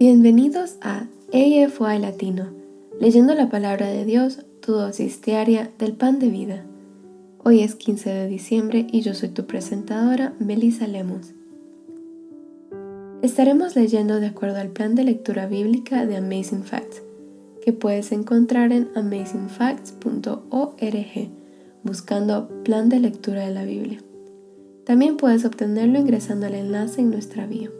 Bienvenidos a AFY Latino, leyendo la palabra de Dios, tu dosis diaria del pan de vida. Hoy es 15 de diciembre y yo soy tu presentadora, Melissa Lemos. Estaremos leyendo de acuerdo al plan de lectura bíblica de Amazing Facts, que puedes encontrar en amazingfacts.org, buscando plan de lectura de la Biblia. También puedes obtenerlo ingresando al enlace en nuestra bio.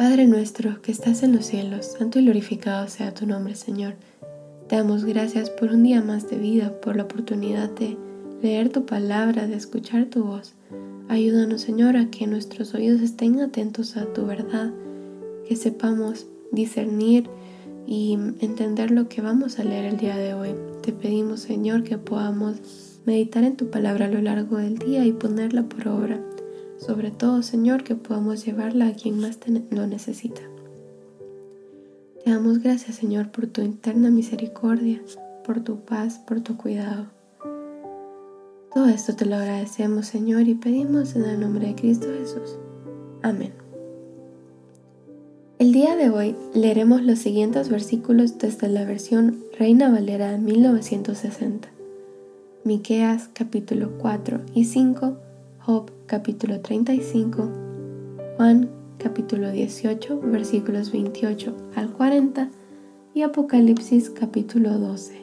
Padre nuestro que estás en los cielos, santo y glorificado sea tu nombre, Señor. Te damos gracias por un día más de vida, por la oportunidad de leer tu palabra, de escuchar tu voz. Ayúdanos, Señor, a que nuestros oídos estén atentos a tu verdad, que sepamos discernir y entender lo que vamos a leer el día de hoy. Te pedimos, Señor, que podamos meditar en tu palabra a lo largo del día y ponerla por obra. Sobre todo, Señor, que podamos llevarla a quien más lo necesita. Te damos gracias, Señor, por tu interna misericordia, por tu paz, por tu cuidado. Todo esto te lo agradecemos, Señor, y pedimos en el nombre de Cristo Jesús. Amén. El día de hoy leeremos los siguientes versículos desde la versión Reina Valera de 1960. Miqueas capítulo 4 y 5 Job capítulo 35, Juan capítulo 18 versículos 28 al 40 y Apocalipsis capítulo 12.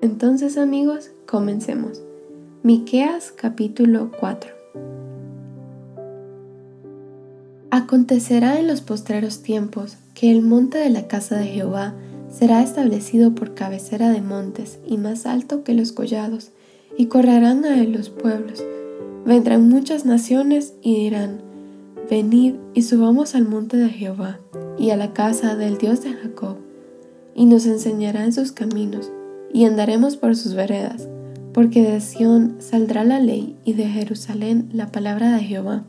Entonces amigos, comencemos. Miqueas capítulo 4. Acontecerá en los postreros tiempos que el monte de la casa de Jehová será establecido por cabecera de montes y más alto que los collados, y correrán a él los pueblos. Vendrán muchas naciones y dirán, Venid y subamos al monte de Jehová y a la casa del Dios de Jacob, y nos enseñará en sus caminos, y andaremos por sus veredas, porque de Sión saldrá la ley y de Jerusalén la palabra de Jehová.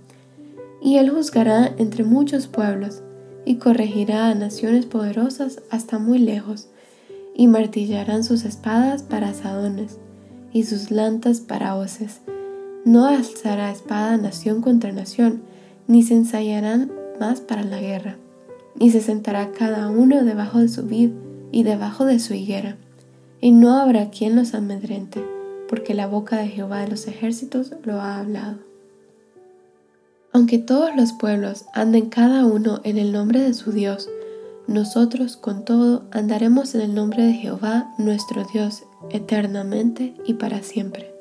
Y él juzgará entre muchos pueblos, y corregirá a naciones poderosas hasta muy lejos, y martillarán sus espadas para asadones y sus lantas para hoces. No alzará espada nación contra nación, ni se ensayarán más para la guerra, ni se sentará cada uno debajo de su vid y debajo de su higuera, y no habrá quien los amedrente, porque la boca de Jehová de los ejércitos lo ha hablado. Aunque todos los pueblos anden cada uno en el nombre de su Dios, nosotros con todo andaremos en el nombre de Jehová nuestro Dios eternamente y para siempre.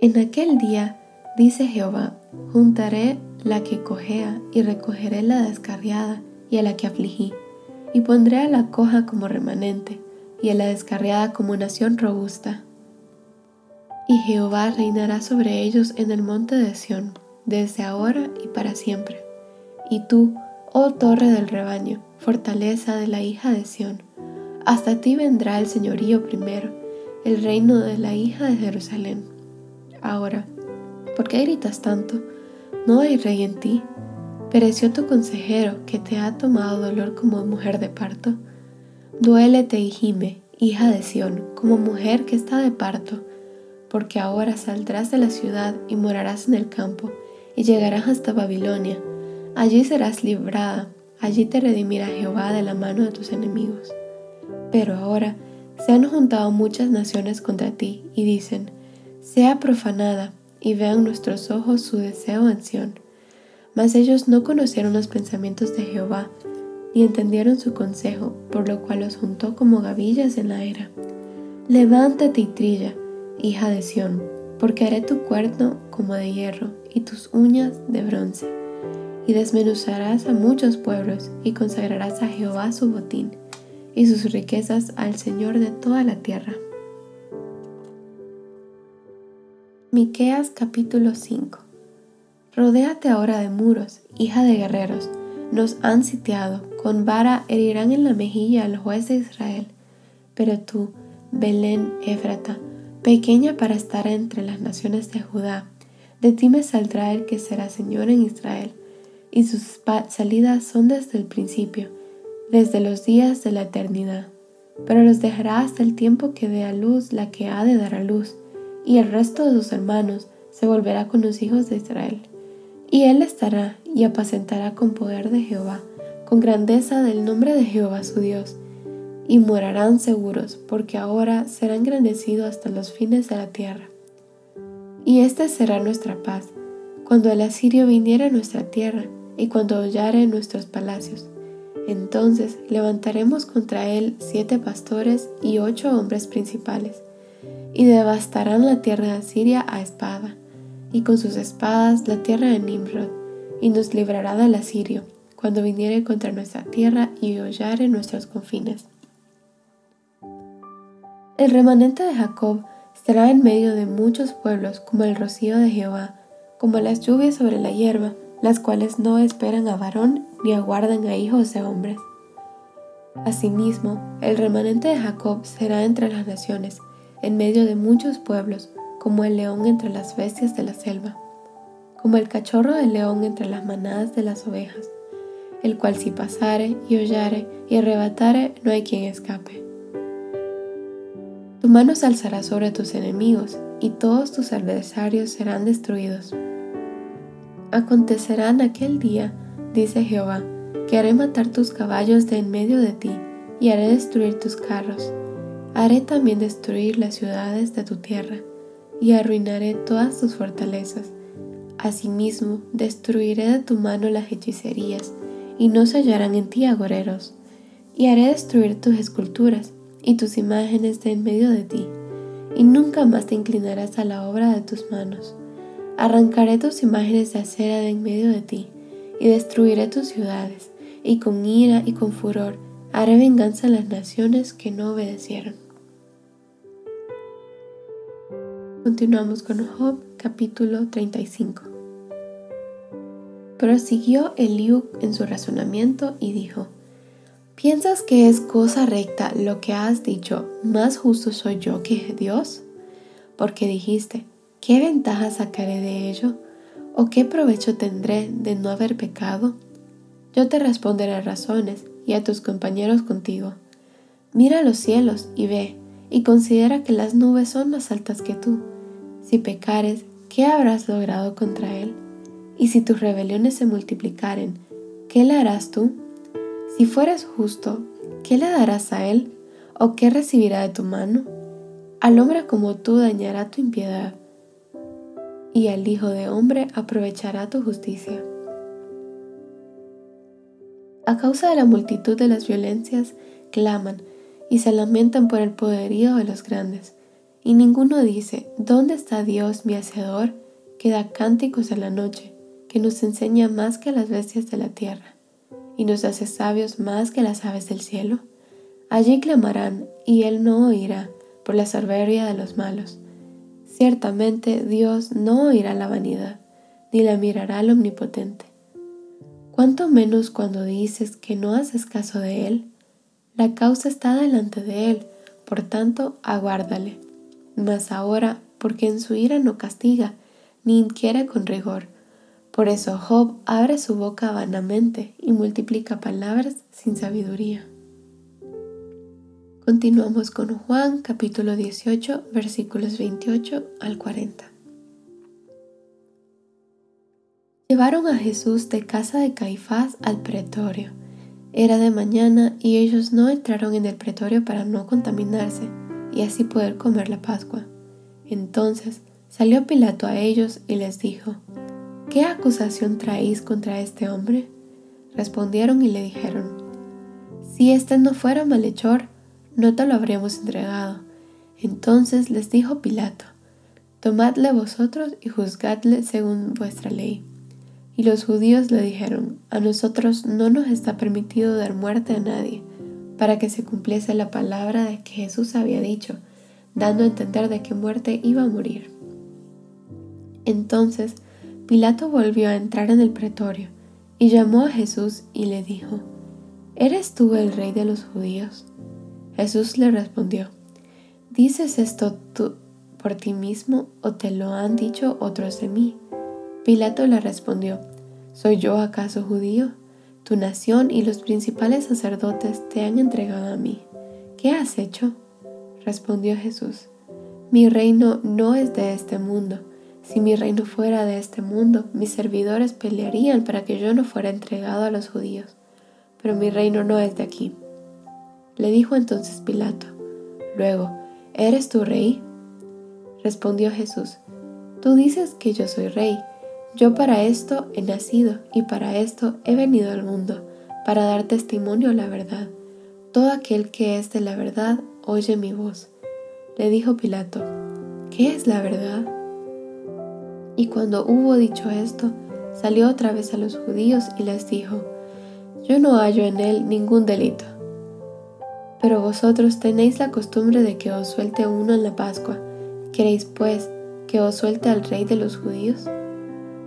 En aquel día, dice Jehová, juntaré la que cojea y recogeré la descarriada y a la que afligí, y pondré a la coja como remanente y a la descarriada como nación robusta. Y Jehová reinará sobre ellos en el monte de Sión, desde ahora y para siempre. Y tú, Oh torre del rebaño, fortaleza de la hija de Sión, hasta ti vendrá el señorío primero, el reino de la hija de Jerusalén. Ahora, ¿por qué gritas tanto? No hay rey en ti. Pereció tu consejero que te ha tomado dolor como mujer de parto. Duélete y gime, hija de Sión, como mujer que está de parto, porque ahora saldrás de la ciudad y morarás en el campo, y llegarás hasta Babilonia Allí serás librada, allí te redimirá Jehová de la mano de tus enemigos. Pero ahora se han juntado muchas naciones contra ti y dicen, sea profanada, y vean nuestros ojos su deseo en Sión. Mas ellos no conocieron los pensamientos de Jehová, ni entendieron su consejo, por lo cual los juntó como gavillas en la era. Levántate y trilla, hija de Sión, porque haré tu cuerno como de hierro y tus uñas de bronce y desmenuzarás a muchos pueblos y consagrarás a Jehová su botín y sus riquezas al Señor de toda la tierra. Miqueas capítulo 5 Rodéate ahora de muros, hija de guerreros, nos han sitiado, con vara herirán en la mejilla al juez de Israel. Pero tú, Belén Éfrata, pequeña para estar entre las naciones de Judá, de ti me saldrá el que será Señor en Israel, y sus salidas son desde el principio, desde los días de la eternidad. Pero los dejará hasta el tiempo que dé a luz la que ha de dar a luz, y el resto de sus hermanos se volverá con los hijos de Israel. Y él estará y apacentará con poder de Jehová, con grandeza del nombre de Jehová su Dios, y morarán seguros, porque ahora será engrandecido hasta los fines de la tierra. Y esta será nuestra paz, cuando el asirio viniera a nuestra tierra, y cuando hollare nuestros palacios. Entonces levantaremos contra él siete pastores y ocho hombres principales, y devastarán la tierra de Asiria a espada y con sus espadas la tierra de Nimrod, y nos librará del asirio, cuando viniere contra nuestra tierra y hollare nuestros confines. El remanente de Jacob estará en medio de muchos pueblos como el rocío de Jehová, como las lluvias sobre la hierba, las cuales no esperan a varón ni aguardan a hijos de hombres. Asimismo, el remanente de Jacob será entre las naciones, en medio de muchos pueblos, como el león entre las bestias de la selva, como el cachorro del león entre las manadas de las ovejas, el cual si pasare y hollare y arrebatare, no hay quien escape. Tu mano se alzará sobre tus enemigos, y todos tus adversarios serán destruidos. Acontecerá en aquel día, dice Jehová, que haré matar tus caballos de en medio de ti, y haré destruir tus carros. Haré también destruir las ciudades de tu tierra, y arruinaré todas tus fortalezas. Asimismo, destruiré de tu mano las hechicerías, y no se hallarán en ti agoreros. Y haré destruir tus esculturas y tus imágenes de en medio de ti, y nunca más te inclinarás a la obra de tus manos. Arrancaré tus imágenes de acera de en medio de ti, y destruiré tus ciudades, y con ira y con furor haré venganza a las naciones que no obedecieron. Continuamos con Job capítulo 35. Prosiguió Eliú en su razonamiento y dijo, ¿Piensas que es cosa recta lo que has dicho, más justo soy yo que Dios? Porque dijiste, ¿qué ventaja sacaré de ello? ¿O qué provecho tendré de no haber pecado? Yo te responderé razones y a tus compañeros contigo. Mira los cielos y ve, y considera que las nubes son más altas que tú. Si pecares, ¿qué habrás logrado contra él? Y si tus rebeliones se multiplicaren, ¿qué le harás tú? Si fueres justo, ¿qué le darás a él? ¿O qué recibirá de tu mano? Al hombre como tú dañará tu impiedad, y al Hijo de hombre aprovechará tu justicia. A causa de la multitud de las violencias, claman, y se lamentan por el poderío de los grandes. Y ninguno dice, ¿dónde está Dios mi hacedor, que da cánticos en la noche, que nos enseña más que las bestias de la tierra, y nos hace sabios más que las aves del cielo? Allí clamarán, y él no oirá, por la soberbia de los malos. Ciertamente Dios no oirá la vanidad, ni la mirará al omnipotente. Cuanto menos cuando dices que no haces caso de él, la causa está delante de él, por tanto, aguárdale. Mas ahora, porque en su ira no castiga, ni inquiere con rigor. Por eso Job abre su boca vanamente y multiplica palabras sin sabiduría. Continuamos con Juan capítulo 18 versículos 28 al 40. Llevaron a Jesús de casa de Caifás al pretorio era de mañana y ellos no entraron en el pretorio para no contaminarse y así poder comer la Pascua. Entonces salió Pilato a ellos y les dijo, ¿Qué acusación traéis contra este hombre? Respondieron y le dijeron, Si éste no fuera malhechor, no te lo habríamos entregado. Entonces les dijo Pilato, Tomadle vosotros y juzgadle según vuestra ley. Y los judíos le dijeron, a nosotros no nos está permitido dar muerte a nadie, para que se cumpliese la palabra de que Jesús había dicho, dando a entender de qué muerte iba a morir. Entonces Pilato volvió a entrar en el pretorio y llamó a Jesús y le dijo, ¿Eres tú el rey de los judíos? Jesús le respondió, ¿dices esto tú por ti mismo o te lo han dicho otros de mí? Pilato le respondió, ¿soy yo acaso judío? Tu nación y los principales sacerdotes te han entregado a mí. ¿Qué has hecho? Respondió Jesús, mi reino no es de este mundo. Si mi reino fuera de este mundo, mis servidores pelearían para que yo no fuera entregado a los judíos. Pero mi reino no es de aquí. Le dijo entonces Pilato, luego, ¿eres tu rey? Respondió Jesús, tú dices que yo soy rey. Yo para esto he nacido y para esto he venido al mundo, para dar testimonio a la verdad. Todo aquel que es de la verdad oye mi voz. Le dijo Pilato, ¿qué es la verdad? Y cuando hubo dicho esto, salió otra vez a los judíos y les dijo, yo no hallo en él ningún delito. Pero vosotros tenéis la costumbre de que os suelte uno en la Pascua. ¿Queréis pues que os suelte al rey de los judíos?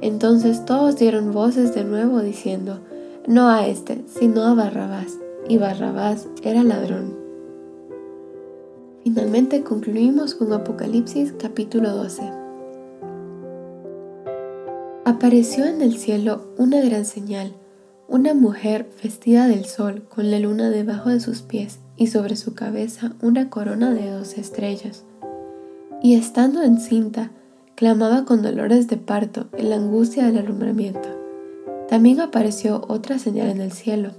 Entonces todos dieron voces de nuevo diciendo, no a este, sino a Barrabás. Y Barrabás era ladrón. Finalmente concluimos con Apocalipsis capítulo 12. Apareció en el cielo una gran señal, una mujer vestida del sol con la luna debajo de sus pies y sobre su cabeza una corona de dos estrellas. Y estando encinta, Clamaba con dolores de parto en la angustia del alumbramiento. También apareció otra señal en el cielo.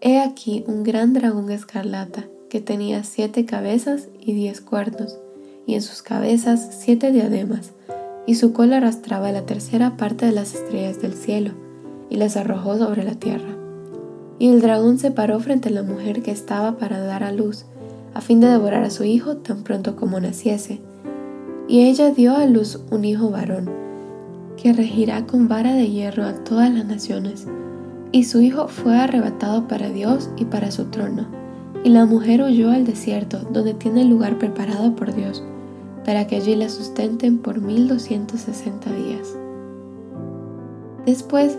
He aquí un gran dragón escarlata que tenía siete cabezas y diez cuernos, y en sus cabezas siete diademas, y su cola arrastraba la tercera parte de las estrellas del cielo, y las arrojó sobre la tierra. Y el dragón se paró frente a la mujer que estaba para dar a luz, a fin de devorar a su hijo tan pronto como naciese y ella dio a luz un hijo varón, que regirá con vara de hierro a todas las naciones. Y su hijo fue arrebatado para Dios y para su trono. Y la mujer huyó al desierto, donde tiene lugar preparado por Dios, para que allí la sustenten por mil doscientos sesenta días. Después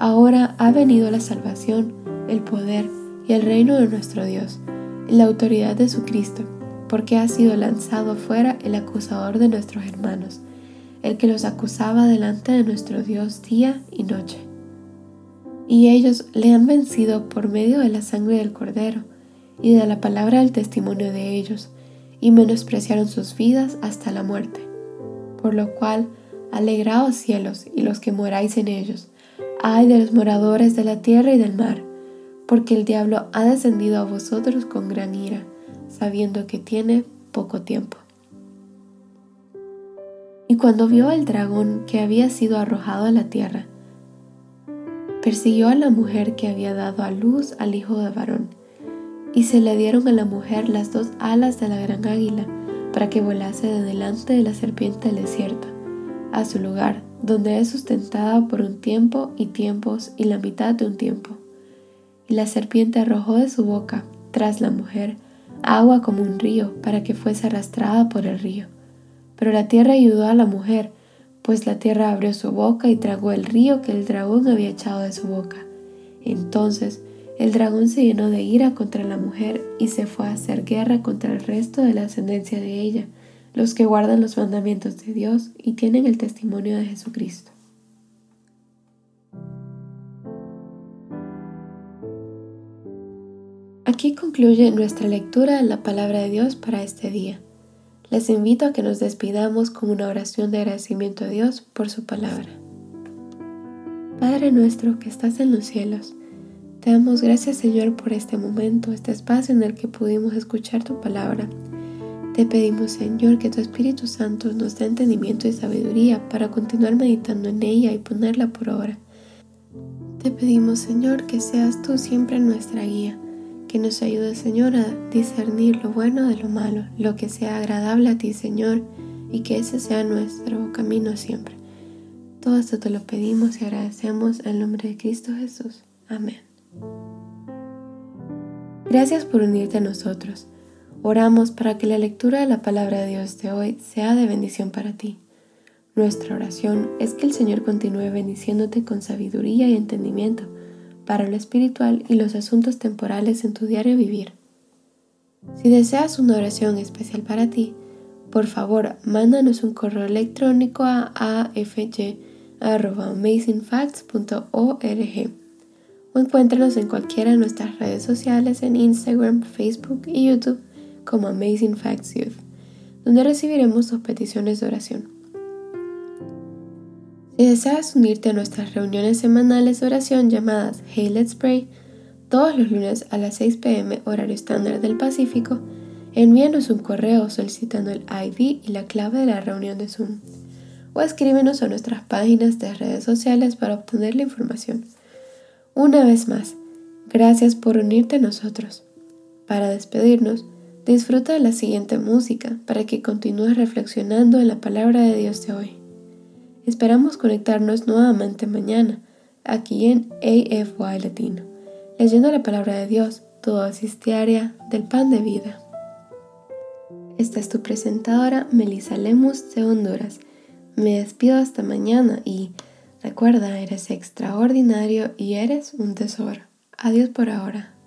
Ahora ha venido la salvación, el poder y el reino de nuestro Dios, y la autoridad de su Cristo porque ha sido lanzado fuera el acusador de nuestros hermanos, el que los acusaba delante de nuestro Dios día y noche. Y ellos le han vencido por medio de la sangre del cordero y de la palabra del testimonio de ellos, y menospreciaron sus vidas hasta la muerte. Por lo cual, alegraos cielos y los que moráis en ellos, ay de los moradores de la tierra y del mar, porque el diablo ha descendido a vosotros con gran ira sabiendo que tiene poco tiempo. Y cuando vio al dragón que había sido arrojado a la tierra, persiguió a la mujer que había dado a luz al hijo de varón, y se le dieron a la mujer las dos alas de la gran águila para que volase de delante de la serpiente del desierto, a su lugar, donde es sustentada por un tiempo y tiempos y la mitad de un tiempo. Y la serpiente arrojó de su boca, tras la mujer, agua como un río para que fuese arrastrada por el río. Pero la tierra ayudó a la mujer, pues la tierra abrió su boca y tragó el río que el dragón había echado de su boca. Entonces el dragón se llenó de ira contra la mujer y se fue a hacer guerra contra el resto de la ascendencia de ella, los que guardan los mandamientos de Dios y tienen el testimonio de Jesucristo. Aquí concluye nuestra lectura de la palabra de Dios para este día. Les invito a que nos despidamos con una oración de agradecimiento a Dios por su palabra. Padre nuestro que estás en los cielos, te damos gracias Señor por este momento, este espacio en el que pudimos escuchar tu palabra. Te pedimos, Señor, que tu Espíritu Santo nos dé entendimiento y sabiduría para continuar meditando en ella y ponerla por obra. Te pedimos, Señor, que seas tú siempre nuestra guía, que nos ayudes, Señor, a discernir lo bueno de lo malo, lo que sea agradable a ti, Señor, y que ese sea nuestro camino siempre. Todo esto te lo pedimos y agradecemos en el nombre de Cristo Jesús. Amén. Gracias por unirte a nosotros. Oramos para que la lectura de la palabra de Dios de hoy sea de bendición para ti. Nuestra oración es que el Señor continúe bendiciéndote con sabiduría y entendimiento para lo espiritual y los asuntos temporales en tu diario vivir. Si deseas una oración especial para ti, por favor mándanos un correo electrónico a afj.amazingfacts.org o encuéntranos en cualquiera de nuestras redes sociales en Instagram, Facebook y YouTube como Amazing Facts Youth, donde recibiremos tus peticiones de oración. Si deseas unirte a nuestras reuniones semanales de oración llamadas Hey Let's Pray, todos los lunes a las 6 pm horario estándar del Pacífico, envíanos un correo solicitando el ID y la clave de la reunión de Zoom, o escríbenos a nuestras páginas de redes sociales para obtener la información. Una vez más, gracias por unirte a nosotros. Para despedirnos, Disfruta de la siguiente música para que continúes reflexionando en la palabra de Dios de hoy. Esperamos conectarnos nuevamente mañana, aquí en AFY Latino, leyendo la palabra de Dios, tu dosis del pan de vida. Esta es tu presentadora, Melissa Lemus de Honduras. Me despido hasta mañana y recuerda, eres extraordinario y eres un tesoro. Adiós por ahora.